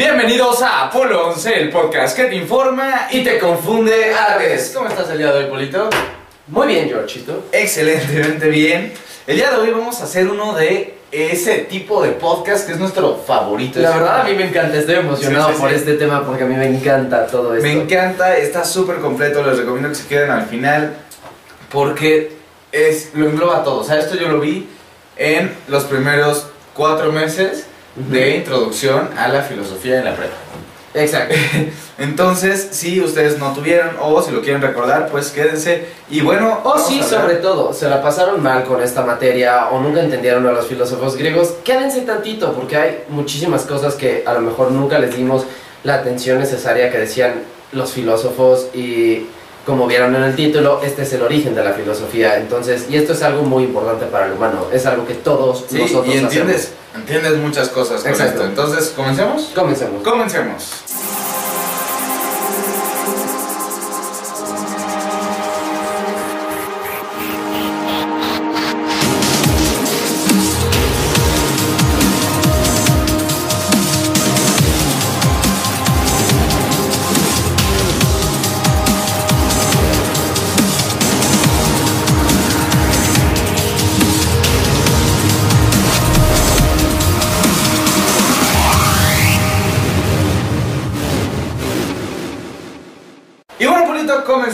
Bienvenidos a Apolo 11, el podcast que te informa y te confunde a la vez. ¿Cómo estás el día de hoy, Polito? Muy bien, Georgito. Excelentemente bien. El día de hoy vamos a hacer uno de ese tipo de podcast que es nuestro favorito. La verdad a mí me encanta, estoy emocionado Sí, sí, por sí. este tema porque a mí me encanta todo esto. Me encanta, está súper completo, les recomiendo que se queden al final porque es, lo engloba todo. O sea, esto yo lo vi en los primeros cuatro meses de introducción a la filosofía en la prepa. Exacto. Entonces, si ustedes no tuvieron o si lo quieren recordar, pues quédense. Y bueno, O vamos sí, sobre todo, se la pasaron mal con esta materia o nunca entendieron a los filósofos griegos, quédense tantito porque hay muchísimas cosas que a lo mejor nunca les dimos la atención necesaria que decían los filósofos y como vieron en el título, este es el origen de la filosofía. Entonces, y esto es algo muy importante para el humano, es algo que todos Sí, nosotros y entiendes, hacemos. entiendes muchas cosas con Exacto. esto. Entonces, ¿comencemos? Comencemos. Comencemos.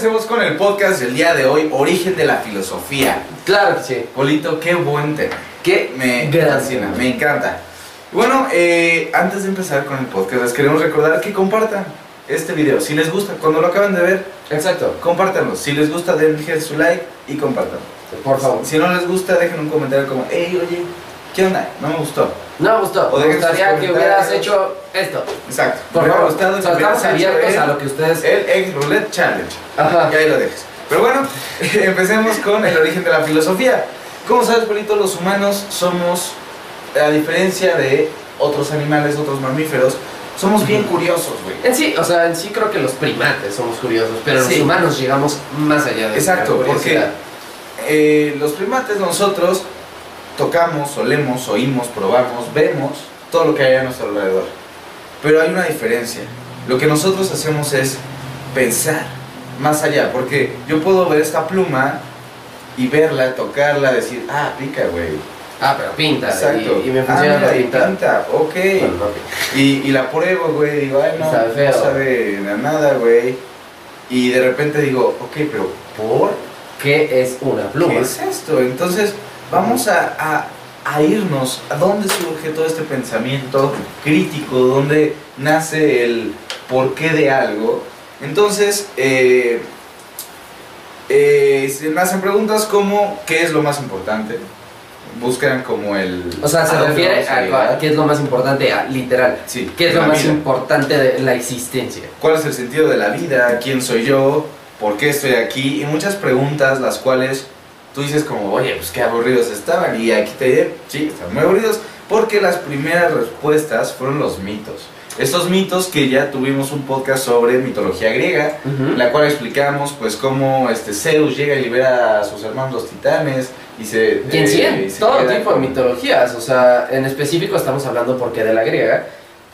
Comencemos con el podcast del día de hoy, Origen de la Filosofía. Claro que sí. Polito, qué buen tema. Qué Me fascina, me encanta. Bueno, eh, antes de empezar con el podcast, les queremos recordar que compartan este video. Si les gusta, cuando lo acaban de ver, Exacto. compártanlo. Si les gusta, denle su like y compártanlo. Por favor. Si no les gusta, dejen un comentario como, hey, oye, ¿qué onda? No me gustó. No me gustó. O Me gustaría que hierras hecho esto. Exacto. Por Me favor. gustado que estamos hubieras abiertos el- a lo que ustedes. El Egg Roulette Challenge. Ajá. Y ahí lo dejes. Pero bueno, empecemos con el origen de la filosofía. Como sabes, Polito, los humanos somos, a diferencia de otros animales, otros mamíferos, somos bien curiosos, güey. En sí, o sea, en sí creo que los primates somos curiosos, pero Sí. los humanos llegamos más allá de Exacto, la porque eh, los primates nosotros tocamos, olemos, oímos, probamos, vemos todo lo que hay a nuestro alrededor. Pero hay una diferencia. Lo que nosotros hacemos es pensar más allá, porque yo puedo ver esta pluma y verla, tocarla, decir, ah, pica, güey. Ah, pero pinta. Exacto. Y, y me Ah, funciona mira, para y pintar. pinta, ok. Bueno, no pinta. Y, y la pruebo, güey, digo, ay, no, Sabe feo. no sabe nada, güey. Y de repente digo, ok, pero ¿por ¿Qué es una pluma? ¿Qué es esto? Entonces, vamos a, a- a irnos a dónde surge todo este pensamiento crítico, dónde nace el porqué de algo. Entonces, eh, eh, se me hacen preguntas como ¿qué es lo más importante? Buscan como el... O sea, se ¿a dónde refiere a qué es lo más importante, a, literal. Sí, ¿Qué es lo más vida. importante de la existencia? ¿Cuál es el sentido de la vida? ¿Quién soy yo? ¿Por qué estoy aquí? Y muchas preguntas las cuales tú dices como, oye, pues qué aburridos estaban. Y aquí te diré, sí, están muy aburridos. Porque las primeras respuestas fueron los mitos. Estos mitos que ya tuvimos un podcast sobre mitología griega, la cual explicamos pues cómo este Zeus llega y libera a sus hermanos los titanes y se... Y en sí, eh, en y se todo tipo de mitologías, o sea, en específico estamos hablando porque de la griega,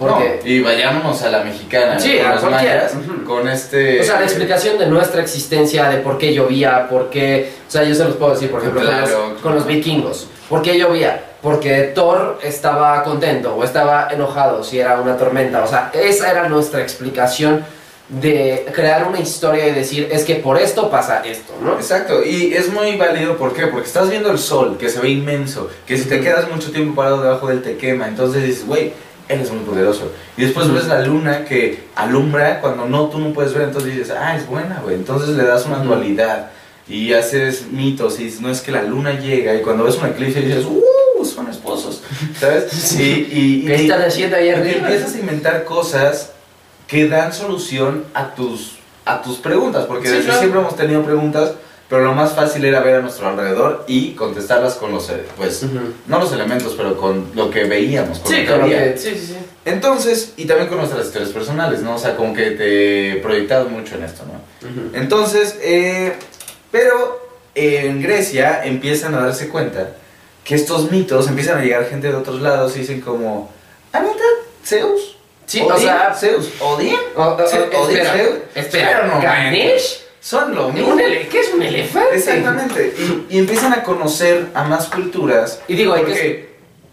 porque... No, y vayámonos a la mexicana, Sí, con a los mayas, con este... O sea, la explicación de nuestra existencia, de por qué llovía, por qué... O sea, yo se los puedo decir, por ejemplo, con, Claro. los, con los vikingos. ¿Por qué llovía? Porque Thor estaba contento o estaba enojado si era una tormenta. O sea, esa era nuestra explicación de crear una historia y decir, es que por esto pasa esto, ¿no? Exacto, y es muy válido, ¿por qué? Porque estás viendo el sol, que se ve inmenso, que si te quedas mucho tiempo parado debajo de él te quema, entonces dices, güey, él es muy poderoso. Y después ves la luna que alumbra cuando no, tú no puedes ver, entonces dices, ah, es buena, güey. Entonces le das una dualidad y haces mitos y no es que la luna llega y cuando ves un eclipse dices, uh, son esposos, ¿sabes? Sí. Y, y, ¿Qué están haciendo ahí y empiezas a inventar cosas que dan solución a tus, a tus preguntas, porque Sí, desde claro. siempre hemos tenido preguntas, pero lo más fácil era ver a nuestro alrededor y contestarlas con los, eh, pues, no los elementos, pero con lo que veíamos, con Sí, lo que había. que... Sí, sí, sí. Entonces, y también con nuestras historias personales, ¿no? O sea, como que te he proyectado mucho en esto, ¿no? Entonces, eh, pero en Grecia empiezan a darse cuenta que estos mitos empiezan a llegar gente de otros lados y dicen como, ah, neta, Zeus, Sí, Odín, o sea, Zeus, Odín. o- o- Odín, espera, Zeus. espera, no, Ganesh, Son lo ¿Un mismo. ¿qué es un elefante? Exactamente. Y, y empiezan a conocer a más culturas. Y digo, hay que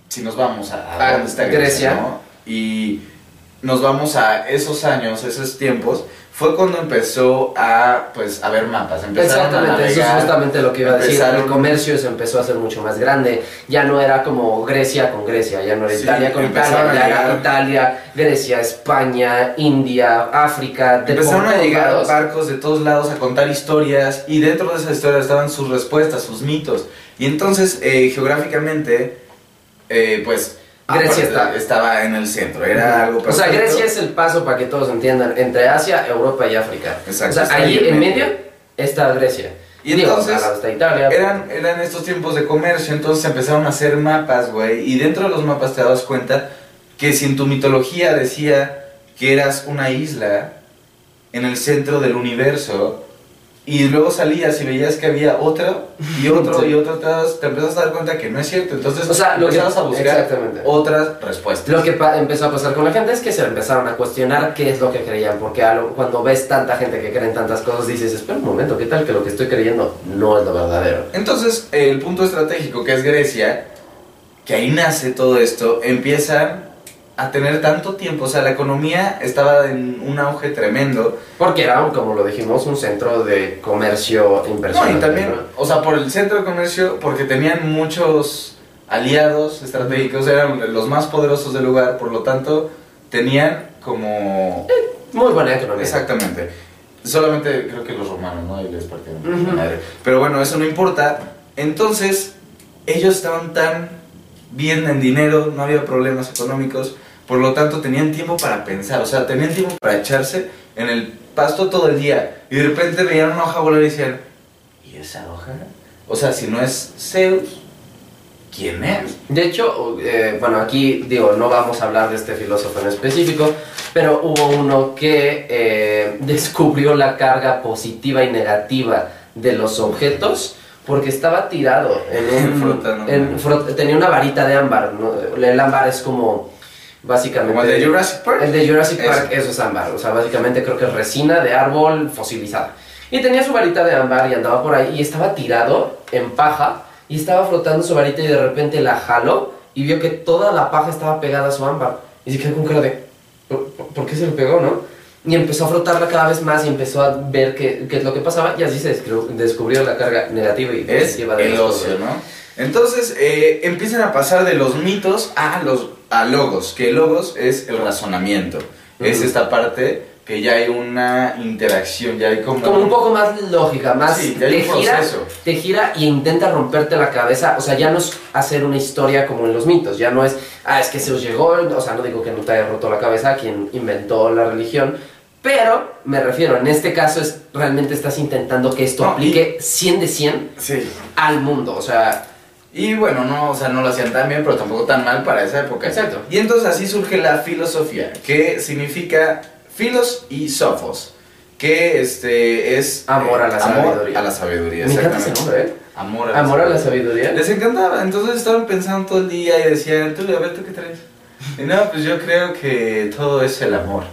si nos vamos a, A a está Grecia. Grecia, ¿no? Y nos vamos a esos años, esos tiempos, fue cuando empezó a, pues, a ver mapas. Empezaron Exactamente, a eso es navegar. justamente lo que iba a decir. El comercio se empezó a hacer mucho más grande. Ya no era como Grecia con Grecia, ya no era Sí, Italia con Italia, ya era Italia, Grecia, España, India, África, de Empezaron a llegar lados. barcos de todos lados a contar historias y dentro de esas historias estaban sus respuestas, sus mitos. Y entonces, eh, geográficamente, eh, pues... Grecia aparte, está- estaba en el centro, era algo O sea, perfecto. Grecia es el paso para que todos entiendan entre Asia, Europa y África. Exacto, o sea, allí en medio. está Grecia. Y Digo, entonces, Italia. Eran, eran estos tiempos de comercio, entonces empezaron a hacer mapas, güey, y dentro de los mapas te dabas cuenta que si en tu mitología decía que eras una isla en el centro del universo, y luego salías y veías que había otro, y otro, Sí. y otro, te, empiezas a dar cuenta que no es cierto, entonces O sea, lo que- empezabas a buscar otras respuestas. Lo que empezó a pasar con la gente es que se empezaron a cuestionar qué es lo que creían, porque cuando ves tanta gente que cree en tantas cosas, dices, espera un momento, ¿qué tal que lo que estoy creyendo no es lo verdadero? Entonces, el punto estratégico que es Grecia, que ahí nace todo esto, empiezan a tener tanto tiempo, o sea, la economía estaba en un auge tremendo. Porque era, como lo dijimos, un centro de comercio No, impresionante. y también, ¿no? o sea, por el centro de comercio, porque tenían muchos aliados estratégicos, eran los más poderosos del lugar, por lo tanto, tenían como... Muy buena economía. Exactamente. Solamente creo que los romanos, ¿no? Y les partieron. Pero bueno, eso no importa. Entonces, ellos estaban tan bien en dinero, no había problemas económicos, por lo tanto tenían tiempo para pensar, o sea, tenían tiempo para echarse en el pasto todo el día. Y de repente veían una hoja volar y decían, ¿y esa hoja? O sea, si no es Zeus, ¿quién es? De hecho, eh, bueno, aquí digo, no vamos a hablar de este filósofo en específico, pero hubo uno que eh, descubrió la carga positiva y negativa de los objetos porque estaba tirado en un... En tenía una varita de ámbar, ¿no? El ámbar es como, básicamente... Como el de Jurassic Park. El de Jurassic Eso. Park, eso es ámbar. O sea, básicamente creo que es resina de árbol fosilizada. Y tenía su varita de ámbar y andaba por ahí y estaba tirado en paja y estaba frotando su varita y de repente la jaló y vio que toda la paja estaba pegada a su ámbar. Y se quedó con cara de, ¿por, qué se le pegó, no? Y empezó a frotarla cada vez más y empezó a ver qué, qué es lo que pasaba y así se descubrió la carga negativa y es positiva de el ocio, ¿no? Entonces eh, empiezan a pasar de los mitos a los a logos, que logos es el razonamiento, es esta parte que ya hay una interacción, ya hay como, como un poco más lógica, más Sí, ya hay te un gira, te gira y intenta romperte la cabeza, o sea, ya no es hacer una historia como en los mitos, ya no es, ah, es que Zeus llegó, o sea, no digo que no te haya roto la cabeza quien inventó la religión, pero me refiero, en este caso es realmente estás intentando que esto No, y- aplique 100 de 100 Sí. al mundo, o sea, Y bueno, no, o sea, no lo hacían tan bien, pero tampoco tan mal para esa época. Exacto. Y entonces así surge la filosofía, que significa filos y sofos, que este es Amor a la sabiduría. a la sabiduría, me encanta ese nombre, ¿eh? Amor a la Amor a la sabiduría. sabiduría. Les encantaba, entonces estaban pensando todo el día y decían, tú, a ver, ¿tú qué traes? Y no, pues yo creo que todo es el amor.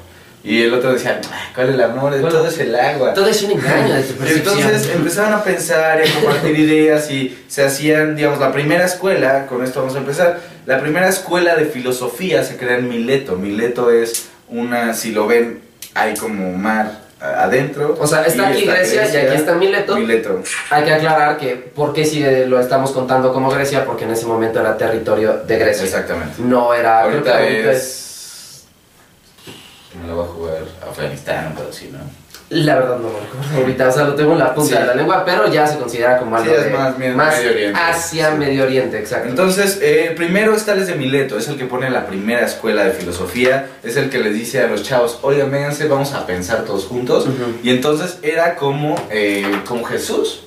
Y el otro decía, "Ah, ¿cuál es el amor? Todo es el agua. Todo es un engaño de tu Y percepción. entonces empezaron a pensar y a compartir ideas y se hacían, digamos, la primera escuela, con esto vamos a empezar, la primera escuela de filosofía se crea en Mileto. Mileto es una, si lo ven, hay como mar adentro. O sea, está aquí Grecia y aquí está Mileto. Mileto. Hay que aclarar que por qué si lo estamos contando como Grecia, porque en ese momento era territorio de Grecia. Exactamente. No era. creo que Ahorita ahorita es... Me lo va a jugar Afganistán o algo así, ¿no? La verdad no lo ahorita, o sea, lo tengo en la punta Sí. de la lengua, pero ya se considera como algo Sí, es de más Medio Oriente. hacia Sí. Medio Oriente, exacto. Entonces, eh, primero está el de Mileto, es el que pone la primera escuela de filosofía, es el que les dice a los chavos, oigan, vénganse, vamos a pensar todos juntos. Y entonces era como, eh, como Jesús.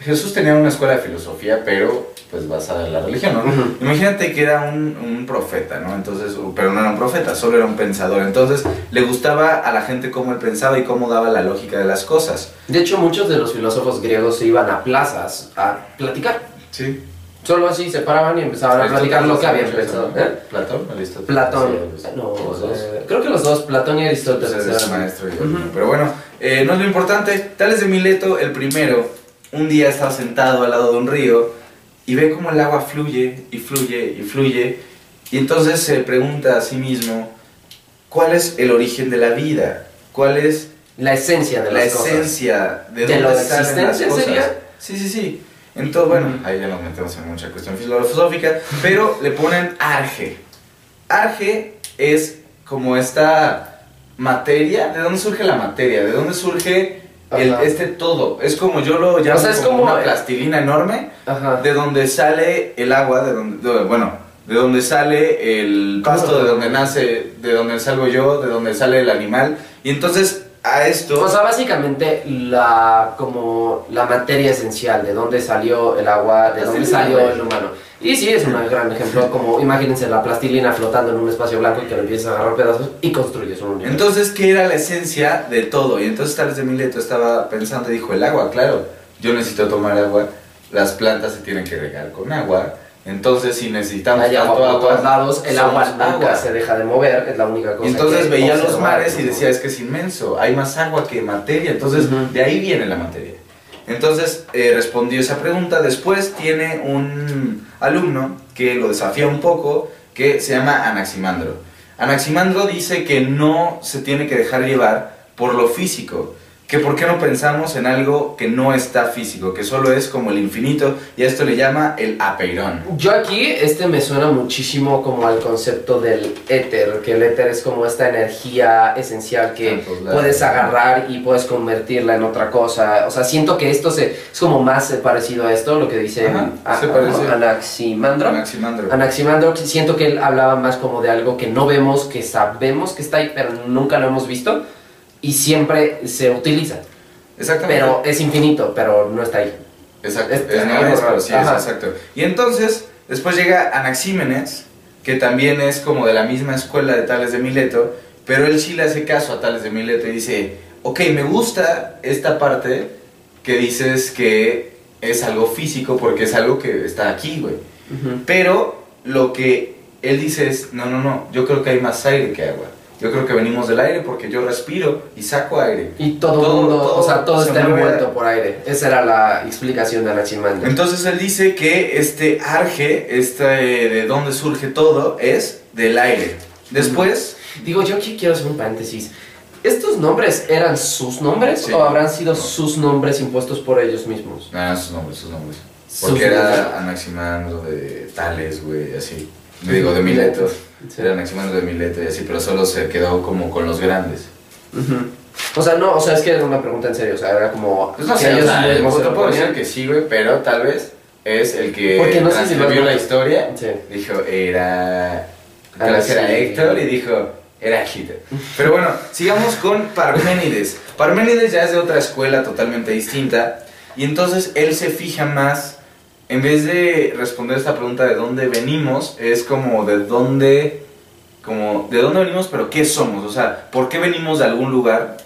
Jesús tenía una escuela de filosofía, pero pues basada en la religión, ¿no? Ujú. Imagínate que era un, un profeta, ¿no? Entonces, pero no era un profeta, solo era un pensador. Entonces, le gustaba a la gente cómo él pensaba y cómo daba la lógica de las cosas. De hecho, muchos de los filósofos griegos se iban a plazas a platicar. Sí. Solo así se paraban y empezaban a platicar lo que habían pensado. ¿eh? ¿Platón Aristóteles? Platón. Sí, No, los dos. eh, creo que los dos, Platón y Aristóteles. Ustedes es eran- maestro y yo Ujú. no. Pero bueno, eh, no es lo importante. Tales de Mileto, el primero, un día estaba sentado al lado de un río y ve cómo el agua fluye y fluye y fluye. Y entonces se pregunta a sí mismo, ¿cuál es el origen de la vida? ¿Cuál es La esencia de la las cosas. esencia de ¿De dónde salen las existencia cosas? sería? Sí, sí, sí. Entonces, bueno, ahí ya nos metemos en mucha cuestión filosófica, pero le ponen arge. Arge es como esta materia, ¿de dónde surge la materia? ¿De dónde surge el, este todo? Es como yo lo llamo O sea, es como, como- una plastilina enorme, Ajá. de donde sale el agua, de donde, de- bueno, de donde sale el pasto, de donde nace, de donde salgo yo, de donde sale el animal. Y entonces a esto... O sea, básicamente la como la materia esencial, de dónde salió el agua, de dónde salió el humano. Y sí, es un gran ejemplo, como imagínense la plastilina flotando en un espacio blanco y que le empiezas a agarrar pedazos y construyes un universo. Entonces, ¿qué era la esencia de todo? Y entonces Tales de Mileto estaba pensando y dijo, el agua, claro, yo necesito tomar agua, las plantas se tienen que regar con agua, entonces si necesitamos Hay agua por todos lados, el agua nunca agua. se deja de mover, es la única cosa Y entonces que veía los mares y decía, es que es inmenso, hay más agua que materia, entonces de ahí viene la materia. Entonces eh, respondió esa pregunta, después tiene un alumno que lo desafía un poco, que se llama Anaximandro. Anaximandro dice que no se tiene que dejar llevar por lo físico, que por qué no pensamos en algo que no está físico, que solo es como el infinito, y a esto le llama el apeirón. Yo aquí, este me suena muchísimo como al concepto del éter, que el éter es como esta energía esencial que Tantos lados. puedes agarrar y puedes convertirla en otra cosa. O sea, siento que esto se, es como más parecido a esto, lo que dice Ajá, a- se a- parece. Anaximandro. Anaximandro. Anaximandro, siento que él hablaba más como de algo que no vemos, que sabemos que está ahí, pero nunca lo hemos visto y siempre se utiliza. Exactamente. Pero es infinito, pero no está ahí. Exacto, Es- es, algo raro. sí es exacto. Y entonces, después llega Anaxímenes, que también es como de la misma escuela de Tales de Mileto, pero él sí le hace caso a Tales de Mileto y dice, ok, me gusta esta parte que dices que es algo físico porque es algo que está aquí, güey. Ujú. Pero lo que él dice es, no, no, no, yo creo que hay más aire que agua. Yo creo que venimos del aire porque yo respiro y saco aire. Y todo, Todo- mundo, todo o sea, todo se está envuelto por aire. Esa era la explicación de Anaximandro. Entonces él dice que este arge, este de dónde surge todo, es del aire. Después, Digo, yo aquí quiero hacer un paréntesis. ¿Estos nombres eran sus nombres Sí. o habrán sido No. sus nombres impuestos por ellos mismos? ah, sus nombres, sus nombres. Sus Porque nombres. era Anaximandro de Tales, güey, así. Me digo, de Mileto. Sí. Era Anaximandro de Mileto y así, pero solo se quedó como con los grandes. O sea, no, o sea, es que era una pregunta en serio, o sea, era como... Pues no sé, o sea, puedo decir que sí, güey, pero tal vez es el que Porque no sé si los- la historia. Sí. Dijo, era... Tal vez era sí. Héctor y dijo, era Hitler. Pero bueno, sigamos con Parménides. Parménides ya es de otra escuela totalmente distinta. Y entonces él se fija más, en vez de responder esta pregunta de dónde venimos, es como de dónde, como de dónde venimos, pero qué somos. O sea, ¿por qué venimos de algún lugar?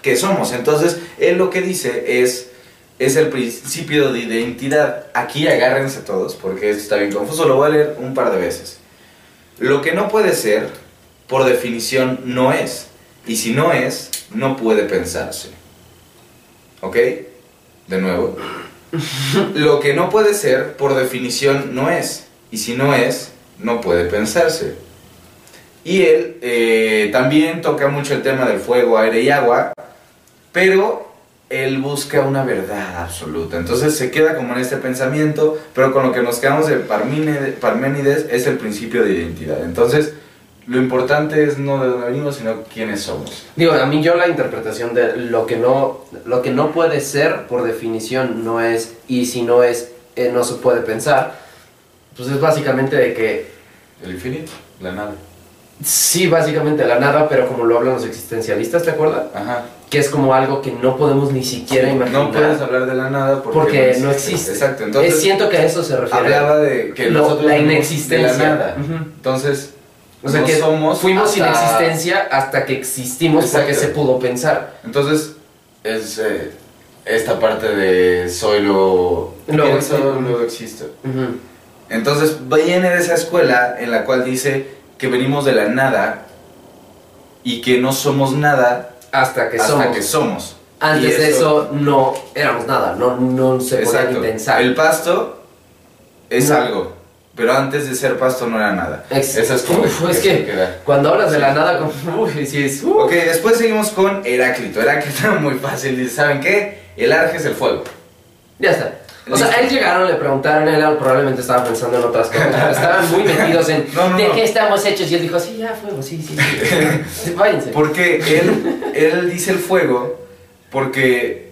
¿Qué somos? Entonces, él lo que dice es, es el principio de identidad. Aquí agárrense todos, porque esto está bien confuso. Lo voy a leer un par de veces. Lo que no puede ser, por definición, no es. Y si no es, no puede pensarse. ¿Ok? De nuevo. Lo que no puede ser, por definición, no es. Y si no es, no puede pensarse. Y él eh, también toca mucho el tema del fuego, aire y agua, pero él busca una verdad absoluta. Entonces se queda como en este pensamiento, pero con lo que nos quedamos de Parménides es el principio de identidad. Entonces, lo importante es no de dónde venimos, sino quiénes somos. Digo, a mí yo la interpretación de lo que no, lo que no puede ser, por definición, no es, y si no es, eh, no se puede pensar, pues es básicamente de que El infinito, la nada. sí, básicamente la nada, pero como lo hablan los existencialistas, ¿te acuerdas? Ajá. Que es como algo que no podemos ni siquiera imaginar. No puedes hablar de la nada porque, porque no existe. Exacto. Eh, Entonces, siento que a eso se refiere. hablaba de que Lo- nosotros la inexistencia. de la nada. Ujú. Entonces, O sea no que somos fuimos sin hasta- existencia hasta que existimos porque Exacto. se pudo pensar. Entonces, es eh, esta parte de soy lo Luego pienso, existo. luego existo. Ujú. Entonces viene de esa escuela en la cual dice que venimos de la nada y que no somos nada Hasta que hasta somos. que somos. Antes Y de eso no éramos nada, no, no se podía ni pensar. El pasto es No. algo, pero antes de ser pasto no era nada. Ex- Esa es como Uf, es que-. Cuando hablas de la nada, como, uy, sí es. uh. Ok, después seguimos con Heráclito. Heráclito muy fácil. Dice, ¿saben qué? El arge es el fuego. Ya está. O sea, a él llegaron, le preguntaron, él probablemente estaba pensando en otras cosas. Estaban muy metidos en No, no, de no. qué estamos hechos. Y él dijo, sí, ya, fuego, sí, sí, sí. Sí, Váyanse. Porque él, él dice el fuego porque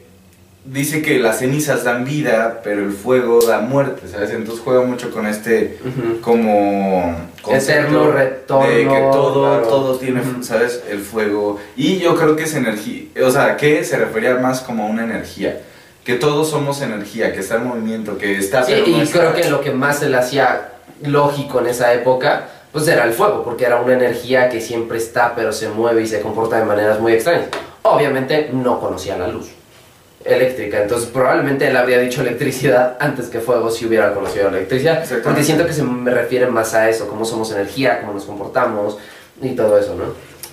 dice que las cenizas dan vida, pero el fuego da muerte, ¿sabes? Entonces juega mucho con este como Eterno retorno, de que todo claro. todo tiene sabes el fuego y yo creo que es energía o sea que se refería más como a una energía que todos somos energía que está en movimiento que está Sí, pero no y está. creo que lo que más se le hacía lógico en esa época, pues era el fuego, porque era una energía que siempre está, pero se mueve y se comporta de maneras muy extrañas. Obviamente no conocía la luz eléctrica, entonces probablemente él habría dicho electricidad antes que fuego si hubiera conocido la electricidad, porque siento que se me refiere más a eso, cómo somos energía, cómo nos comportamos y todo eso, ¿no?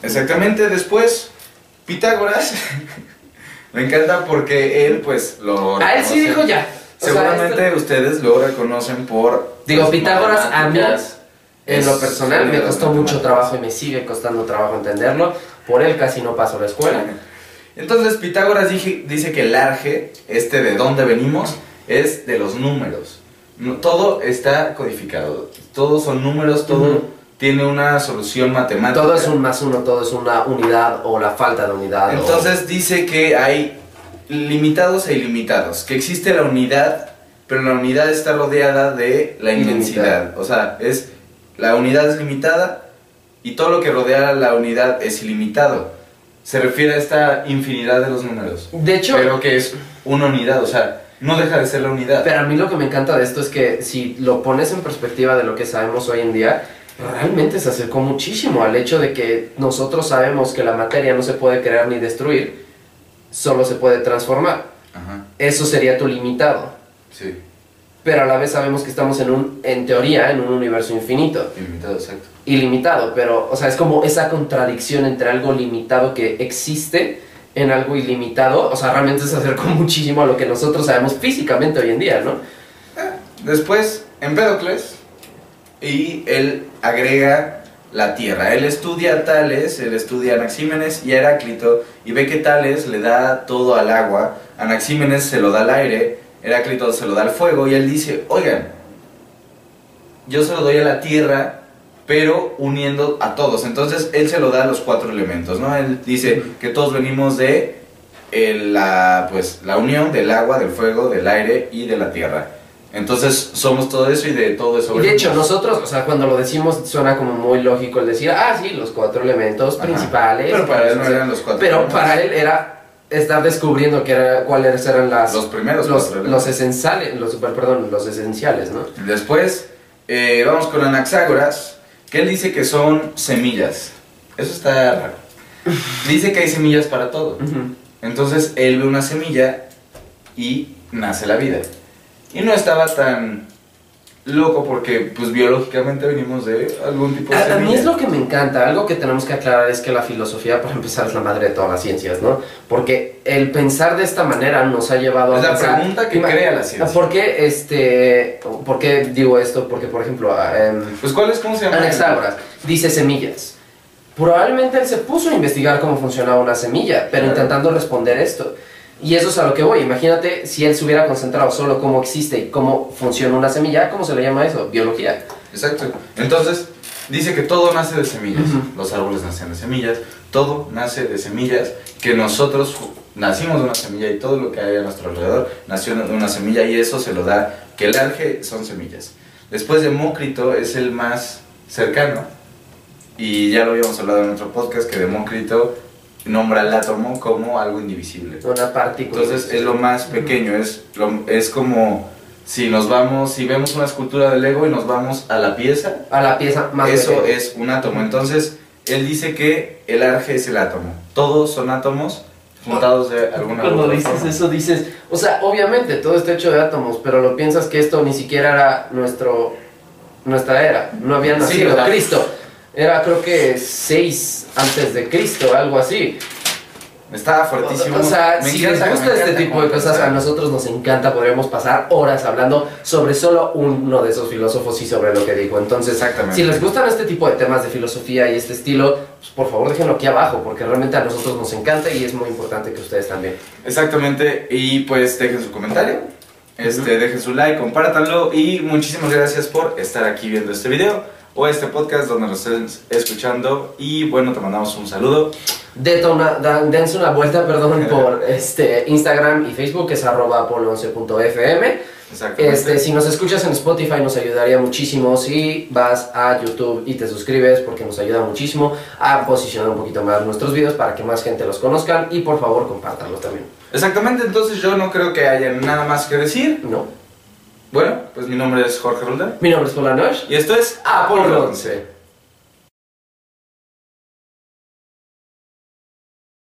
exactamente después Pitágoras me encanta porque él pues lo A él sí dijo ya. O sea, seguramente esto- ustedes lo reconocen por Digo, Pitágoras a mí. En lo personal me costó mucho trabajo y me sigue costando trabajo entenderlo. Por él casi no paso la escuela. Entonces Pitágoras dije- dice que el arge, este de dónde venimos, es de los números. No- todo está codificado, todos son números, todo tiene una solución matemática. Todo es un más uno, todo es una unidad o la falta de unidad. o- Entonces dice que hay limitados e ilimitados, que existe la unidad, pero la unidad está rodeada de la inmensidad. O sea, es la unidad es limitada y todo lo que rodea la unidad es ilimitado. Se refiere a esta infinidad de los números. de hecho, pero que es una unidad, o sea, no deja de ser la unidad. pero a mí lo que me encanta de esto es que si lo pones en perspectiva de lo que sabemos hoy en día, realmente se acercó muchísimo al hecho de que nosotros sabemos que la materia no se puede crear ni destruir, solo se puede transformar. Ajá, Eso sería tu limitado. sí, Pero a la vez sabemos que estamos en un, en teoría, en un universo infinito. ilimitado, exacto. ilimitado, pero, o sea, es como esa contradicción entre algo limitado que existe en algo ilimitado, o sea, realmente se acercó muchísimo a lo que nosotros sabemos físicamente hoy en día, ¿no? Después, Empédocles, y él agrega la tierra. Él estudia a Tales, él estudia a Anaxímenes y a Heráclito, y ve que Tales le da todo al agua, Anaxímenes se lo da al aire, Heráclito se lo da al fuego, y él dice, oigan, yo se lo doy a la tierra, pero uniendo a todos. Entonces, él se lo da a los cuatro elementos, ¿no? Él dice que todos venimos de el- la, pues, la unión del agua, del fuego, del aire y de la tierra. Entonces somos todo eso y de todo eso. Y de hecho, nosotros, o sea, cuando lo decimos suena como muy lógico el decir, ah, sí, los cuatro elementos Ajá. principales. Pero para él no eran los cuatro. Pero elementos. para él era estar descubriendo que era, cuáles eran las... los primeros los, cuatro los esenciales, los, perdón, los esenciales, ¿no? Después eh, vamos con Anaxágoras, que él dice que son semillas. Eso está raro. Dice que hay semillas para todo. Entonces él ve una semilla y nace la vida. Y no estaba tan loco porque pues biológicamente venimos de algún tipo de A, a mí es lo que me encanta, algo que tenemos que aclarar es que la filosofía, para empezar, es la madre de todas las ciencias, ¿no? Porque el pensar de esta manera nos ha llevado Es a la pensar... pregunta que crea la ciencia. ¿Por qué, este, ¿Por qué digo esto? Porque, por ejemplo, em, Pues ¿cuál es? ¿Cómo se llama? Anaxágoras dice semillas. Probablemente él se puso a investigar cómo funcionaba una semilla, pero Claro. intentando responder esto. Y eso es a lo que voy. Imagínate si él se hubiera concentrado solo cómo existe y cómo funciona una semilla, ¿cómo se le llama eso? Biología. Exacto. Entonces, dice que todo nace de semillas. Los árboles nacen de semillas. Todo nace de semillas. Que nosotros nacimos de una semilla y todo lo que hay a nuestro alrededor nació de una semilla y eso se lo da que el arge son semillas. Después Demócrito es el más cercano y ya lo habíamos hablado en otro podcast que Demócrito nombra el átomo como algo indivisible. Una partícula. Entonces es lo más pequeño, es, lo- es como si nos vamos, si vemos una escultura de Lego y nos vamos a la pieza, a la pieza más eso pequeña. es un átomo. Entonces él dice que el arge es el átomo. Todos son átomos juntados de alguna Cuando otra dices forma. eso dices, o sea, obviamente todo está hecho de átomos, pero lo piensas que esto ni siquiera era nuestro nuestra era. No había Sí, nacido ¿verdad? Cristo. Era creo que 6 antes de Cristo, algo así. Está fuertísimo. O sea, Me si encanta, les gusta este tipo de cosas, a nosotros nos encanta, podríamos pasar horas hablando sobre solo uno de esos filósofos y sobre lo que dijo. Entonces, Exactamente. si les gustan este tipo de temas de filosofía y este estilo, pues por favor déjenlo aquí abajo, porque realmente a nosotros nos encanta y es muy importante que ustedes también. Exactamente, y pues dejen su comentario, este, Ujú. dejen su like, compártanlo y muchísimas gracias por estar aquí viendo este video o este podcast donde nos estén escuchando y bueno, te mandamos un saludo. Deta una- da- dense una vuelta, perdón, por este Instagram y Facebook, que es arroba polo11.fm. Exactamente. Este, si nos escuchas en Spotify nos ayudaría muchísimo si vas a YouTube y te suscribes porque nos ayuda muchísimo a posicionar un poquito más nuestros videos para que más gente los conozcan y por favor compártanlos también. Exactamente, entonces yo no creo que haya nada más que decir. ¿No? Bueno, pues mi nombre es Jorge Roldán Mi nombre es Polanosh. y esto es Apolo 11.